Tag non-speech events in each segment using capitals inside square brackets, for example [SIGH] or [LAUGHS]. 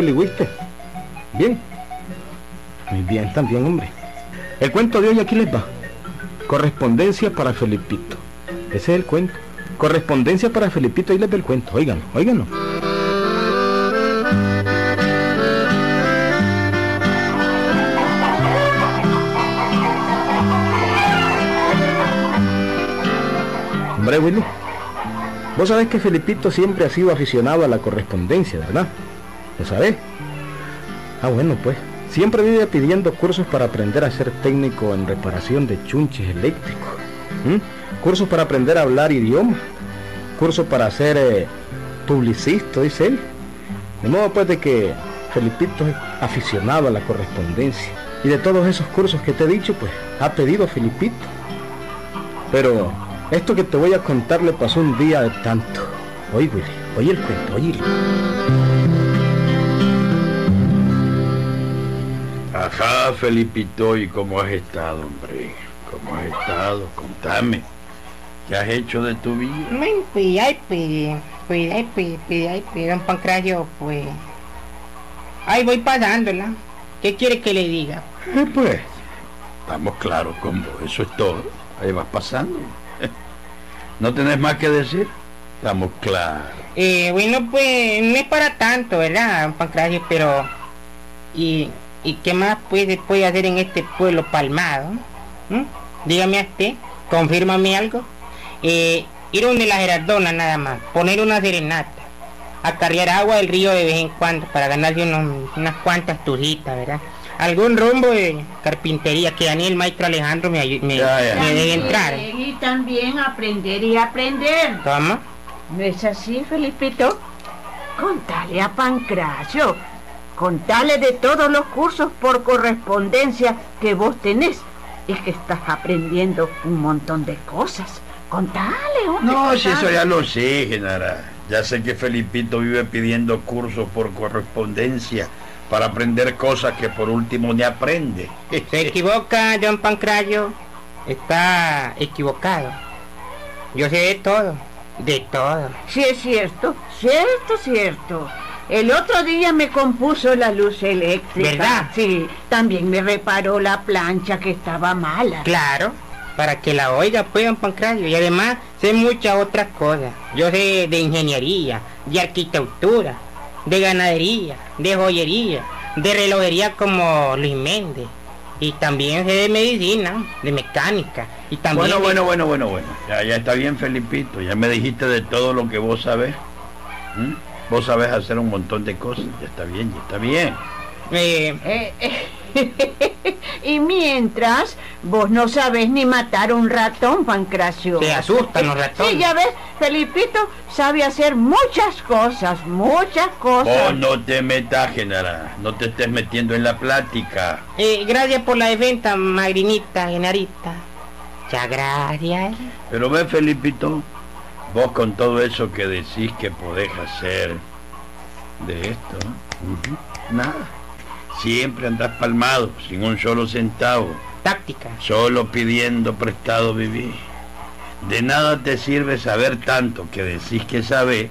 Willy Wiste? Bien. Muy bien, también, hombre. El cuento de hoy aquí les va. Correspondencia para Felipito. Ese es el cuento. Correspondencia para Felipito, ahí les va el cuento. Óiganlo, óiganlo. Hombre, Willy. Vos sabés que Felipito siempre ha sido aficionado a la correspondencia, ¿verdad? ¿Lo sabés? Ah, bueno, pues. Siempre vive pidiendo cursos para aprender a ser técnico en reparación de chunches eléctricos. ¿m? Cursos para aprender a hablar idioma. Cursos para ser eh, publicista, dice él. De modo pues de que Felipito es aficionado a la correspondencia. Y de todos esos cursos que te he dicho, pues ha pedido Felipito. Pero esto que te voy a contar le pasó un día de tanto. Oye, Willy, oye el cuento, oye. Ajá, Felipito, ¿y cómo has estado, hombre? ¿Cómo has estado? Contame. ¿Qué has hecho de tu vida? Bueno, pues, ay, pues, pues, ay, pues, pues, ay, pues, don Pancracio, pues... Ahí voy pasándola. ¿Qué quiere que le diga? Eh, pues, estamos claros con vos, eso es todo. Ahí vas pasando. [LAUGHS] ¿No tenés más que decir? Estamos claros. Eh, bueno, pues, no es para tanto, ¿verdad, don Pancracio? Pero... ¿Y, y qué más se puede hacer en este pueblo palmado? ¿Mm? Dígame a usted, confírmame algo. Eh, ir donde la Gerardona nada más, poner una serenata, acarrear agua del río de vez en cuando para ganarse unos- unas cuantas turritas, ¿verdad? Algún rumbo de carpintería que Daniel Maestro Alejandro me, me, Ya, ya. me deje entrar. Y también aprender y aprender. Toma. ¿No es así, Felipito? Contale a Pancracio. Contale de todos los cursos por correspondencia que vos tenés. Es que estás aprendiendo un montón de cosas. Contale, hombre. No, si contale. eso ya lo sé, Genara. Ya sé que Felipito vive pidiendo cursos por correspondencia para aprender cosas que por último ni aprende. Se equivoca, John Pancracio. Está equivocado. Yo sé de todo. De todo. Sí, es cierto, cierto, cierto. El otro día me compuso la luz eléctrica. ¿Verdad? Sí, también me reparó la plancha que estaba mala. Claro, para que la oiga, pues, don Pancracio. Y además sé muchas otras cosas. Yo sé de ingeniería, de arquitectura, de ganadería, de joyería, de relojería como Luis Méndez. Y también sé de medicina, de mecánica. Y también Bueno, de- bueno, bueno, bueno, bueno. Ya, ya está bien, Felipito. Ya me dijiste de todo lo que vos sabés. ¿Mm? Vos sabés hacer un montón de cosas. Ya está bien, ya está bien. Eh, Eh, eh, [LAUGHS] y mientras, vos no sabés ni matar un ratón, Pancracio. Se asustan los ratones. Sí, ya ves, Felipito sabe hacer muchas cosas, muchas cosas. Vos no te metas, Genara. No te estés metiendo en la plática. eh, gracias por la defensa, Magrinita, Genarita. Muchas gracias. Pero ve, Felipito, vos con todo eso que decís que podés hacer de esto, nada. Siempre andás palmado, sin un solo centavo, Táctica. solo pidiendo prestado vivir. De nada te sirve saber tanto que decís que sabés,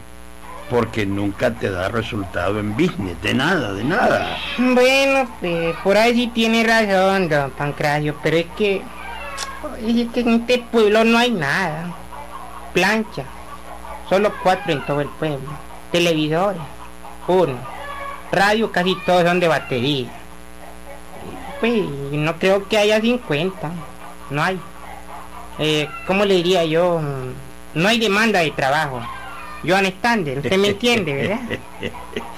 porque nunca te da resultado en business, de nada, de nada. Bueno, pues, por ahí sí tiene razón, don Pancracio, pero es que, es que en este pueblo no hay nada. Plancha, solo cuatro en todo el pueblo. Televisores, uno. Radio casi todos son de batería. Pues no creo que haya 50, no hay. Eh, ¿Cómo le diría yo? No hay demanda de trabajo. Joan Stander, usted me entiende, ¿verdad? [LAUGHS]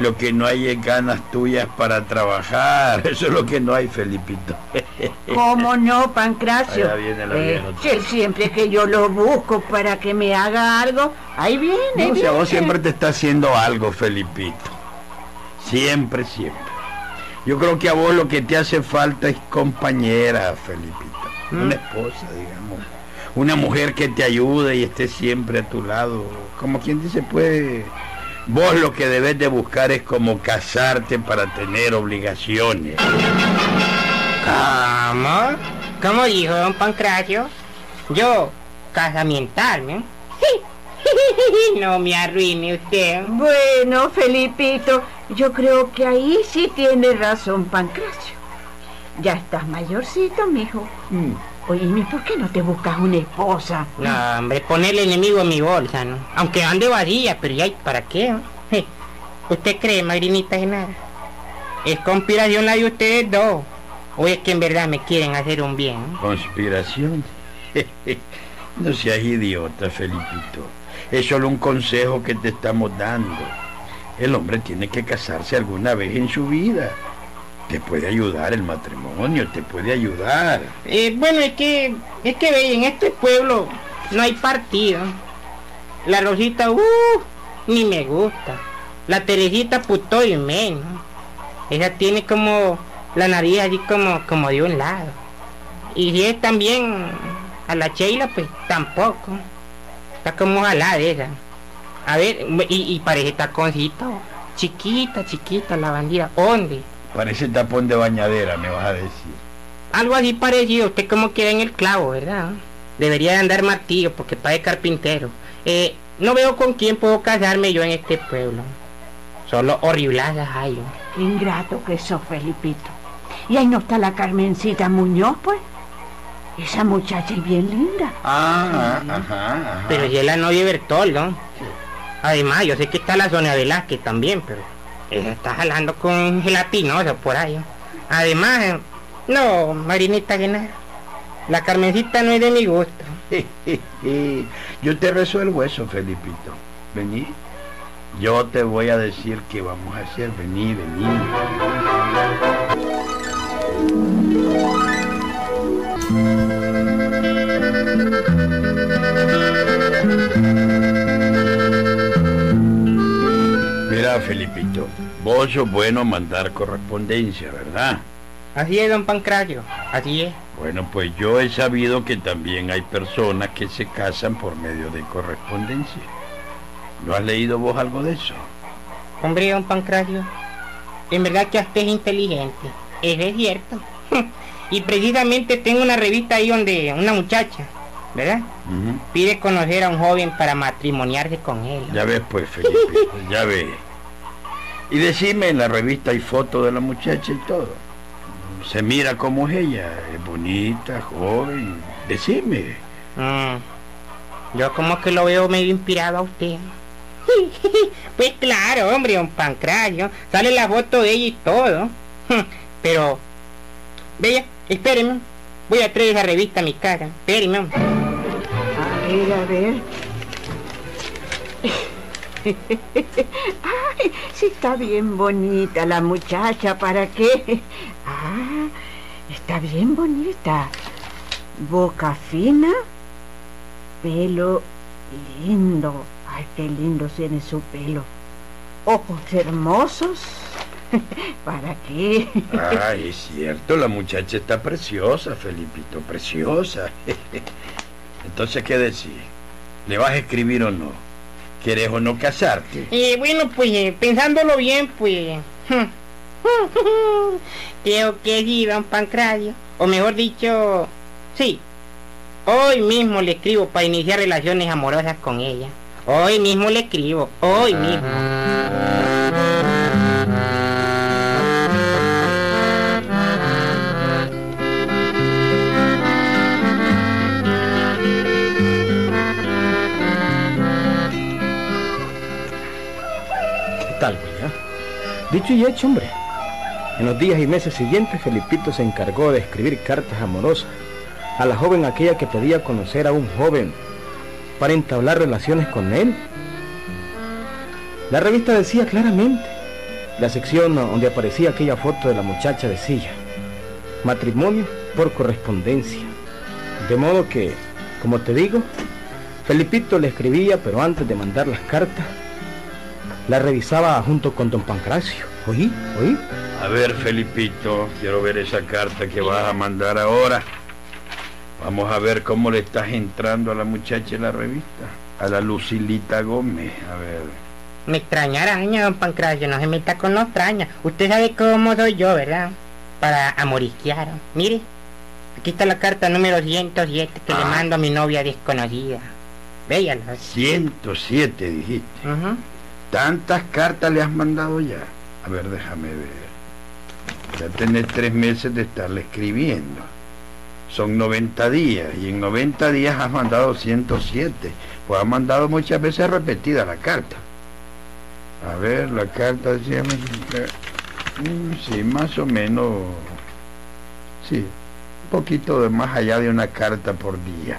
Lo que no hay es ganas tuyas para trabajar. [LAUGHS] Eso es lo que no hay, Felipito. [LAUGHS] ¿Cómo no, Pancracio? Allá viene la Eh, siempre que yo lo busco para que me haga algo, ahí viene. No, a vos viene. siempre te está haciendo algo, Felipito. Siempre, siempre. Yo creo que a vos lo que te hace falta es compañera, Felipito. Una esposa, digamos. Una mujer que te ayude y esté siempre a tu lado. Como quien dice, pues, vos lo que debes de buscar es como casarte para tener obligaciones. ¿Cómo? ¿Cómo dijo don Pancracio? Yo, casamentarme. Sí, [LAUGHS] no me arruine usted. Bueno, Felipito, yo creo que ahí sí tiene razón Pancracio. Ya estás mayorcito, mijo. Mm. Oye, ¿por qué no te buscas una esposa? No, hombre, ponerle enemigo en mi bolsa, ¿no? Aunque ande vacía, pero ya, ¿para qué? Je, ¿Usted cree, madrinita Genara? ¿Es conspiración la de ustedes dos? ¿O es que en verdad me quieren hacer un bien? Conspiración. no seas idiota, Felipito. Es solo un consejo que te estamos dando. El hombre tiene que casarse alguna vez en su vida. Te puede ayudar el matrimonio, te puede ayudar. Eh, bueno, es que, es que ve, en este pueblo no hay partido. La Rosita, uh, ni me gusta. La Teresita, puto y menos. Ella tiene como la nariz así como, como de un lado. Y si es también a la Sheila, pues tampoco. Está como jalada esa. A ver, y, y parece taconcito. Chiquita, chiquita la bandida. ¿Dónde? Parece tapón de bañadera, me vas a decir. Algo así parecido, usted como queda en el clavo, ¿verdad? Debería de andar martillo porque de carpintero. Eh, no veo con quién puedo casarme yo en este pueblo. Solo horribladas hay. ingrato que sos, Felipito. Y ahí no está la Carmencita Muñoz, pues. Esa muchacha es bien linda. Ah, ajá, ajá. Pero si es la novia de Bertoldo. Además, yo sé que está la Sonia Velázquez también, pero ella está jalando con gelatinoso por ahí. Además, no, Marinita Genara. La Carmencita no es de mi gusto. [LAUGHS] Yo te resuelvo eso, Felipito. Vení. Yo te voy a decir qué vamos a hacer. Vení, vení. Felipito, vos sos bueno mandar correspondencia, ¿verdad? Así es, don Pancracio. Así es. Bueno, pues yo he sabido que también hay personas que se casan por medio de correspondencia. ¿No has leído vos algo de eso? Hombre, don Pancracio. En verdad que usted es inteligente. Eso es cierto. [LAUGHS] y precisamente tengo una revista ahí donde una muchacha, ¿verdad? Pide conocer a un joven para matrimoniarse con él. Ya ves, pues, Felipe, ya ves. Y decime, en la revista hay fotos de la muchacha y todo. Se mira como es ella, es bonita, joven. Decime. Mm, Yo como que lo veo medio inspirado a usted. [LAUGHS] pues claro, hombre, don Pancracio. Sale la foto de ella y todo. Pero, vea, espéreme. Voy a traer esa revista a mi cara. Espéreme. hombre. A ver, a ver. [LAUGHS] Ay, sí está bien bonita la muchacha, ¿para qué? [LAUGHS] Ah, está bien bonita. Boca fina, pelo lindo. Ay, qué lindo tiene su pelo. Ojos hermosos. [LAUGHS] ¿Para qué? Ah, es cierto, la muchacha está preciosa, Felipito, preciosa. Entonces, ¿qué decís? ¿Le vas a escribir o no? ¿Quieres o no casarte? Eh, bueno, pues eh, pensándolo bien, pues... [LAUGHS] Creo que sí, don Pancracio. O mejor dicho, sí. Hoy mismo le escribo para iniciar relaciones amorosas con ella. Hoy mismo le escribo, hoy mismo. Dicho y hecho, hombre. En los días y meses siguientes, Felipito se encargó de escribir cartas amorosas a la joven aquella que pedía conocer a un joven para entablar relaciones con él. La revista decía claramente, la sección donde aparecía aquella foto de la muchacha decía, matrimonio por correspondencia. De modo que, como te digo, Felipito le escribía, pero antes de mandar las cartas, la revisaba junto con don Pancracio. ¿Oí? ¿Oí? A ver, Felipito, quiero ver esa carta que vas a mandar ahora. Vamos a ver cómo le estás entrando a la muchacha en la revista. A la Lucilita Gómez. A ver. Me extraña araña, don Pancracio, no se meta con los extraña. Usted sabe cómo soy yo, ¿verdad? Para amorisquear. Mire, aquí está la carta número 107 que le Ah. mando a mi novia desconocida. Véalo. 107, dijiste. Ujú. ¿Tantas cartas le has mandado ya? A ver, déjame ver. Ya tenés tres meses de estarle escribiendo. Son 90 días y en 90 días has mandado 107. Pues has mandado muchas veces repetida la carta. A ver, la carta decía... mm, Sí, más o menos... Sí, un poquito de más allá de una carta por día.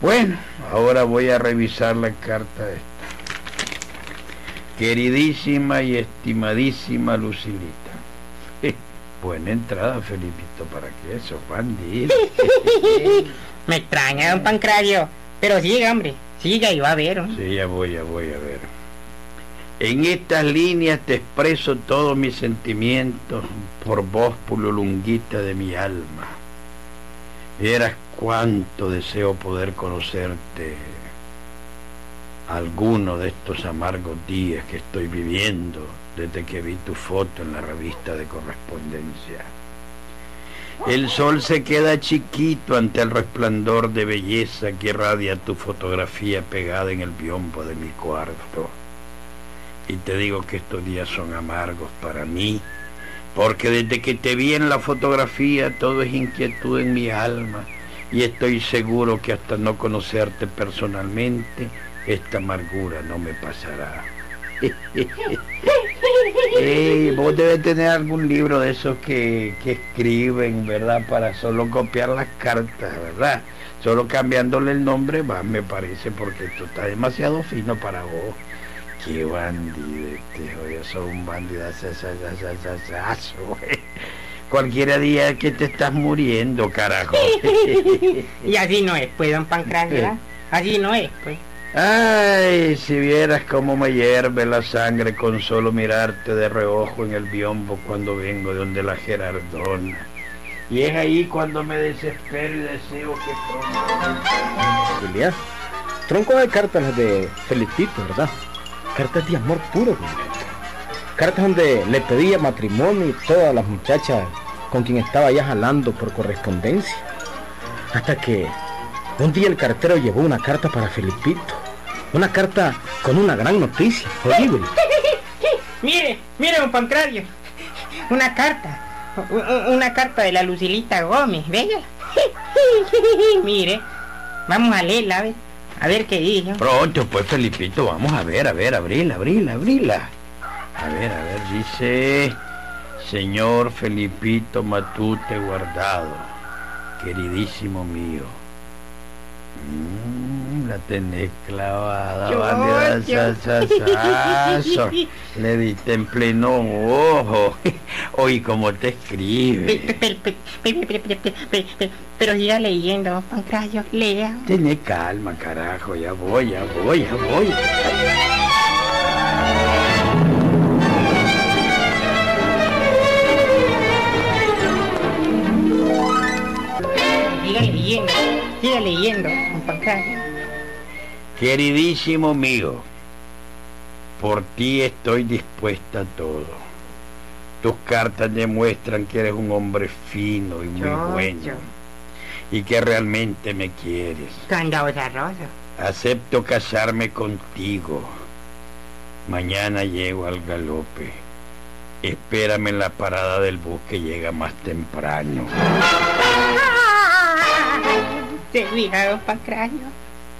Bueno, ahora voy a revisar la carta. Queridísima y estimadísima Lucilita. [LAUGHS] Buena entrada, Felipito, para que eso, bandido. [LAUGHS] Me extraña, don Pancracio. Pero siga, hombre. Siga y va a ver. ¿no? Sí, ya voy, ya voy a ver. En estas líneas te expreso todos mis sentimientos por vos, pululunguita de mi alma. Vieras cuánto deseo poder conocerte alguno de estos amargos días que estoy viviendo desde que vi tu foto en la revista de correspondencia. El sol se queda chiquito ante el resplandor de belleza que irradia tu fotografía pegada en el biombo de mi cuarto. Y te digo que estos días son amargos para mí, porque desde que te vi en la fotografía todo es inquietud en mi alma y estoy seguro que hasta no conocerte personalmente, esta amargura no me pasará. Ey, vos debes tener algún libro de esos que, que escriben, ¿verdad? Para solo copiar las cartas, ¿verdad? Solo cambiándole el nombre va, me parece, porque esto está demasiado fino para vos. Qué bandido este, sos un bandidazo, güey. Cualquiera día que te estás muriendo, carajo. [LAUGHS] Y así no es, pues, don Pancracio. Así no es, pues. Ay, si vieras cómo me hierve la sangre con solo mirarte de reojo en el biombo cuando vengo de donde la Gerardona. Y es ahí cuando me desespero y deseo que. Julián, tronco de cartas de Felipito, ¿verdad? Cartas de amor puro, Julián. Cartas donde le pedía matrimonio y todas las muchachas con quien estaba ya jalando por correspondencia. Hasta que un día el cartero llevó una carta para Felipito. Una carta con una gran noticia, horrible. [LAUGHS] Mire, mire, don Pancracio. Una carta. Una carta de la Lucilita Gómez, ¿vea? [LAUGHS] Mire, vamos a leerla, a ver, a ver qué dice. Pronto, pues, Felipito, vamos a ver, a ver, abrila, abrila, abrila. A ver, a ver, dice... Señor Felipito Matute Guardado, queridísimo mío. Mm, la tenés clavada. Le diste en pleno ojo. Oí cómo te escribe. Pero siga leyendo, Pancrayo, lea. Tené calma, carajo, ya voy, ya voy, ya voy. Siga leyendo, siga leyendo, Queridísimo mío, por ti estoy dispuesta a todo. Tus cartas demuestran que eres un hombre fino y muy Yo, bueno yo. y que realmente me quieres. Rosa. Acepto casarme contigo. Mañana llego al galope. Espérame en la parada del bus que llega más temprano. Don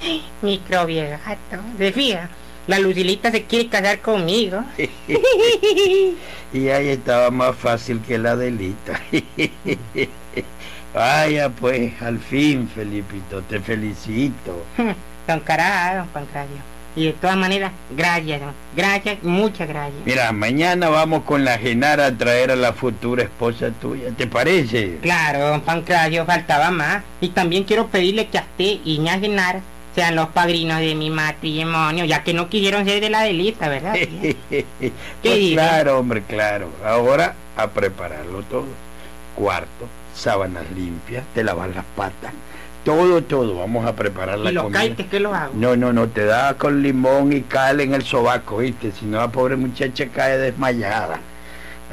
[LAUGHS] Pancracio. Microbio gato. Se fija. La Lucilita se quiere casar conmigo. [LAUGHS] Y ahí estaba más fácil que la delita. [LAUGHS] Vaya pues, al fin, Felipito, te felicito. Don Cará, don Pancracio. Y de todas maneras, gracias, don. Gracias, muchas gracias. Mira, mañana vamos con la Genara a traer a la futura esposa tuya, ¿te parece? Claro, don Pancracio, faltaba más. Y también quiero pedirle que a usted y ña Genara sean los padrinos de mi matrimonio, ya que no quisieron ser de la delita, ¿verdad? [LAUGHS] pues claro, hombre, claro. Ahora a prepararlo todo. Cuarto, sábanas limpias, te lavas las patas. Todo, todo. Vamos a preparar la y los comida. caites, ¿qué los hago? No, no, no, te da con limón y cal en el sobaco, ¿viste? Si no, la pobre muchacha cae desmayada.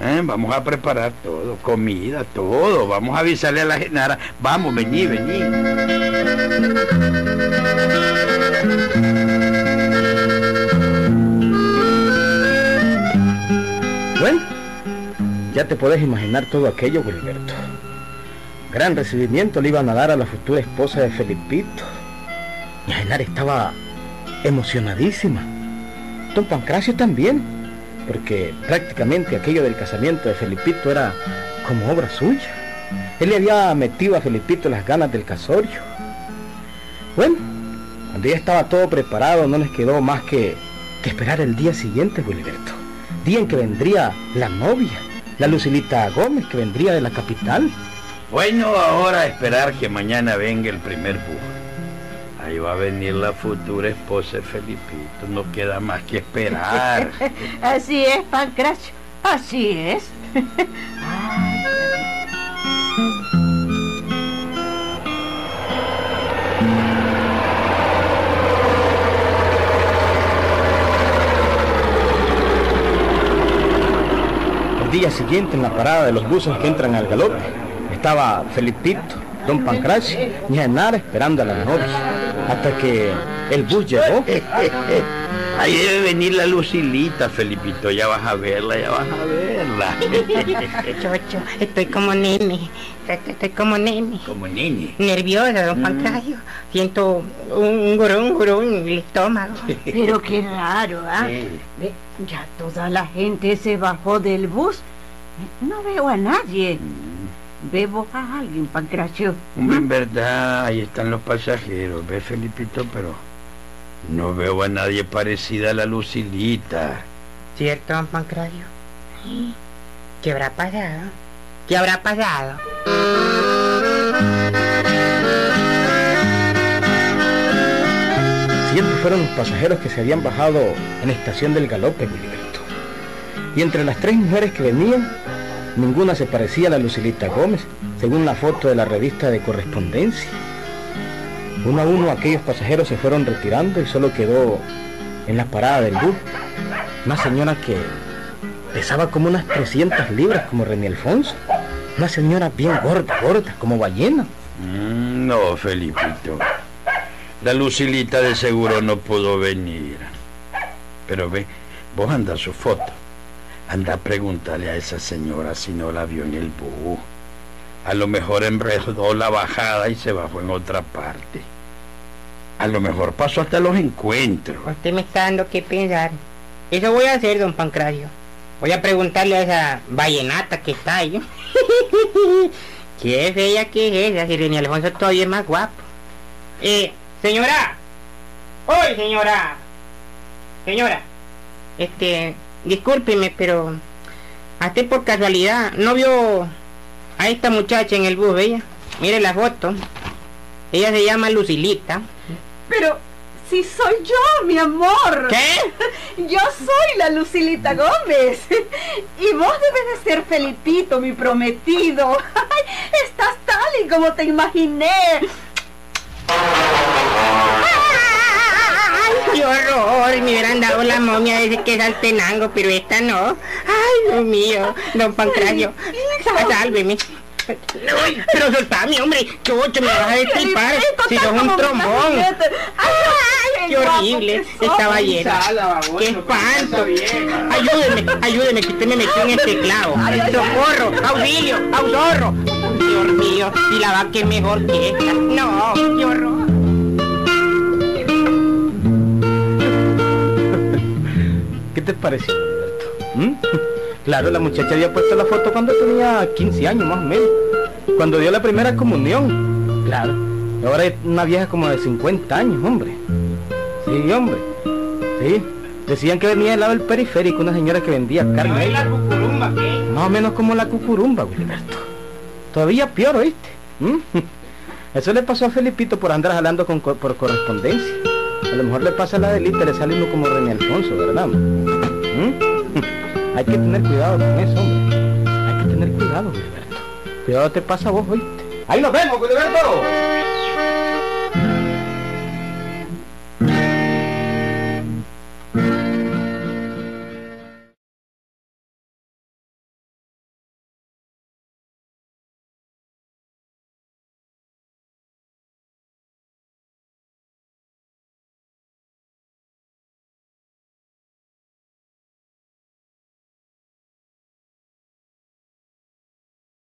¿Eh? Vamos a preparar todo, comida, todo. Vamos a avisarle a la genara. Vamos, vení, vení. Bueno, ya te puedes imaginar todo aquello, Gilberto. Gran recibimiento le iban a dar a la futura esposa de Felipito. Y Genara estaba emocionadísima. Don Pancracio también porque prácticamente aquello del casamiento de Felipito era como obra suya. Él le había metido a Felipito las ganas del casorio. Bueno, cuando ya estaba todo preparado, no les quedó más que, esperar el día siguiente, Wilberto. Día en que vendría la novia, la Lucilita Gómez, que vendría de la capital. Bueno, ahora esperar que mañana venga el primer bus. Ahí va a venir la futura esposa de Felipito. No queda más que esperar. [LAUGHS] Así es, Pancracio. Así es. El día siguiente, en la parada de los buses que entran al galope, estaba Felipito, Don Pancracio y Genara esperando a la novia. Hasta que el bus llegó. [LAUGHS] Ahí debe venir la Lucilita, Felipito. Ya vas a verla, ya vas a verla. [LAUGHS] Chocho, estoy como nene. Estoy como nene. Como nene. Nerviosa, don Pancracio. Siento un, un gurún, un gurún en el estómago. [LAUGHS] Pero qué raro, ¿ah? Sí. Ve, Ya toda la gente se bajó del bus. No veo a nadie. ¿Veo a alguien, Pancracio? Hombre, en verdad, ahí están los pasajeros. ¿Ves, Felipito? Pero no veo a nadie parecida a la Lucilita. ¿Cierto, don Pancracio? ¿Qué habrá pasado? ¿Qué habrá pasado? Siempre fueron los pasajeros que se habían bajado en la estación del galope, Wilberto. Y entre las tres mujeres que venían, ninguna se parecía a la Lucilita Gómez, según la foto de la revista de correspondencia. Uno a uno aquellos pasajeros se fueron retirando y solo quedó en la parada del bus una señora que pesaba como unas 300 libras como René Alfonso. Una señora bien gorda, gorda, como ballena. Mm, No, Felipito. La Lucilita de seguro no pudo venir. Pero ve, vos anda su foto. Anda a preguntarle a esa señora si no la vio en el bus. A lo mejor enredó la bajada y se bajó en otra parte. A lo mejor pasó hasta los encuentros. Usted me está dando que pensar. Eso voy a hacer, don Pancracio. Voy a preguntarle a esa vallenata que está ahí. [LAUGHS] Qué fea que es esa, si René Alfonso todavía es más guapo. Eh, señora. ¡Hoy, señora! Señora. Este, discúlpeme, pero... Hasta por casualidad, ¿no vio a esta muchacha en el bus, ella? Mire la foto. Ella se llama Lucilita. Pero si soy yo, mi amor. ¿Qué? [LAUGHS] Yo soy la Lucilita Gómez. [LAUGHS] Y vos debes de ser Felipito, mi prometido. [LAUGHS] Estás tal y como te imaginé. ¡Ay, qué horror! Me hubieran dado la momia desde que saltenango, pero esta no. ¡Ay, Dios mío! Don Pancracio, sálveme. Ay, pero soltame, hombre. Chocho, me vas a destripar. Si sos un trombón. Ay, ¡Qué horrible! guapo que sos. Esta ballena. ¡Qué espanto! Ayúdeme, ayúdeme, que usted me metió en este clavo. ¡Socorro! ¡Auxilio! ¡Auxorro! Dios mío, y la vaca es mejor que esta. No, qué horror. Te pareció? ¿Mm? [LAUGHS] Claro, la muchacha había puesto la foto cuando tenía 15 años más o menos. Cuando dio la primera comunión. Claro. Y ahora es una vieja como de 50 años, hombre. Sí, hombre. Sí. Decían que venía del lado del periférico una señora que vendía carne. cucurumba qué? Más o menos como la cucurumba, Wilberto. Todavía peor, ¿oíste? ¿Mm? [LAUGHS] Eso le pasó a Felipito por andar jalando con co- por correspondencia. A lo mejor le pasa a la delita, le sale uno como René Alfonso, ¿verdad? [LAUGHS] Hay que tener cuidado con eso, hombre. Hay que tener cuidado, Wilberto. Cuidado te pasa vos, ¿oíste? Ahí nos vemos, Wilberto.